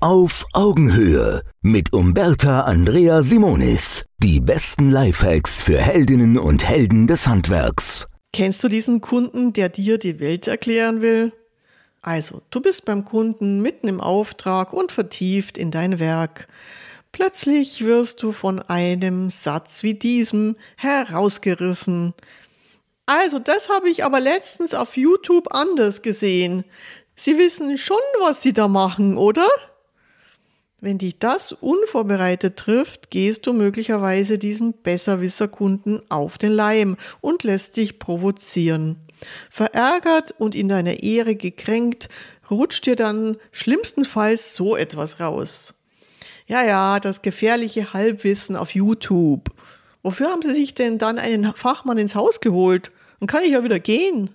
Auf Augenhöhe mit Umberta Andrea Simonis. Die besten Lifehacks für Heldinnen und Helden des Handwerks. Kennst du diesen Kunden, der dir die Welt erklären will? Also, du bist beim Kunden mitten im Auftrag und vertieft in dein Werk. Plötzlich wirst du von einem Satz wie diesem herausgerissen. Also, das habe ich aber letztens auf YouTube anders gesehen. Sie wissen schon, was Sie da machen, oder? Wenn dich das unvorbereitet trifft, gehst du möglicherweise diesem Besserwisser-Kunden auf den Leim und lässt dich provozieren. Verärgert und in deiner Ehre gekränkt, rutscht dir dann schlimmstenfalls so etwas raus. Ja, ja, das gefährliche Halbwissen auf YouTube. Wofür haben sie sich denn dann einen Fachmann ins Haus geholt? Dann kann ich ja wieder gehen.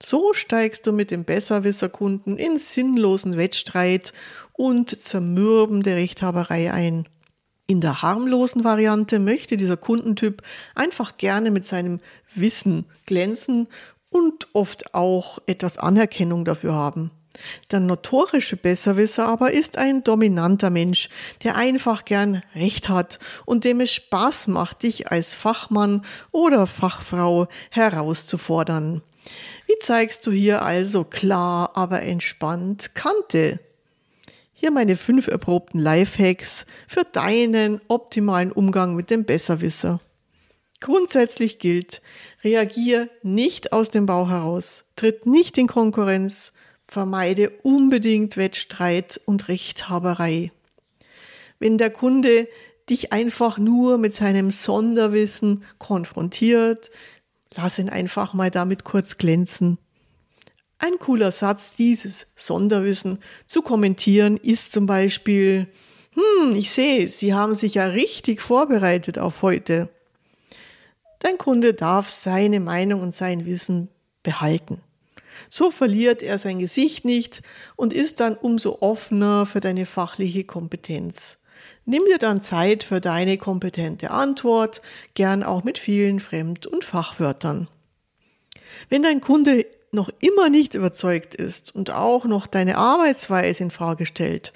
So steigst du mit dem Besserwisserkunden in sinnlosen Wettstreit und Zermürben der Rechthaberei ein. In der harmlosen Variante möchte dieser Kundentyp einfach gerne mit seinem Wissen glänzen und oft auch etwas Anerkennung dafür haben. Der notorische Besserwisser aber ist ein dominanter Mensch, der einfach gern Recht hat und dem es Spaß macht, dich als Fachmann oder Fachfrau herauszufordern. Wie zeigst du hier also klar, aber entspannt Kante? Hier meine fünf erprobten Lifehacks für deinen optimalen Umgang mit dem Besserwisser. Grundsätzlich gilt, reagier nicht aus dem Bauch heraus, tritt nicht in Konkurrenz, vermeide unbedingt Wettstreit und Rechthaberei. Wenn der Kunde dich einfach nur mit seinem Sonderwissen konfrontiert, Lass ihn einfach mal damit kurz glänzen. Ein cooler Satz, dieses Sonderwissen zu kommentieren, ist zum Beispiel, hm, ich sehe, Sie haben sich ja richtig vorbereitet auf heute. Dein Kunde darf seine Meinung und sein Wissen behalten. So verliert er sein Gesicht nicht und ist dann umso offener für deine fachliche Kompetenz. Nimm dir dann Zeit für deine kompetente Antwort, gern auch mit vielen Fremd- und Fachwörtern. Wenn dein Kunde noch immer nicht überzeugt ist und auch noch deine Arbeitsweise in Frage stellt,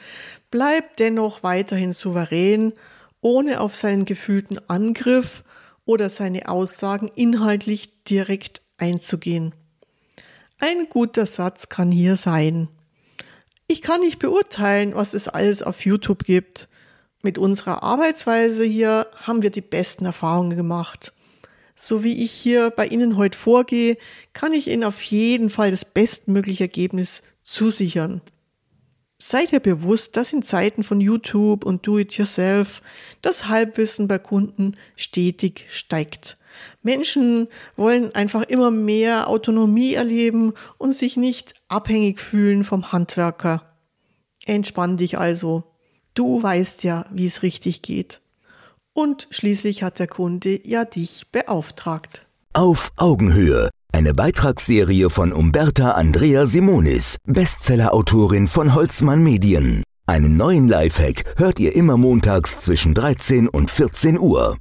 bleib dennoch weiterhin souverän, ohne auf seinen gefühlten Angriff oder seine Aussagen inhaltlich direkt einzugehen. Ein guter Satz kann hier sein. Ich kann nicht beurteilen, was es alles auf YouTube gibt. Mit unserer Arbeitsweise hier haben wir die besten Erfahrungen gemacht. So wie ich hier bei Ihnen heute vorgehe, kann ich Ihnen auf jeden Fall das bestmögliche Ergebnis zusichern. Seid ihr bewusst, dass in Zeiten von YouTube und Do-it-yourself das Halbwissen bei Kunden stetig steigt. Menschen wollen einfach immer mehr Autonomie erleben und sich nicht abhängig fühlen vom Handwerker. Entspann dich also. Du weißt ja, wie es richtig geht. Und schließlich hat der Kunde ja dich beauftragt. Auf Augenhöhe. Eine Beitragsserie von Umberta Andrea Simonis, Bestsellerautorin von Holzmann Medien. Einen neuen Lifehack hört ihr immer montags zwischen 13 und 14 Uhr.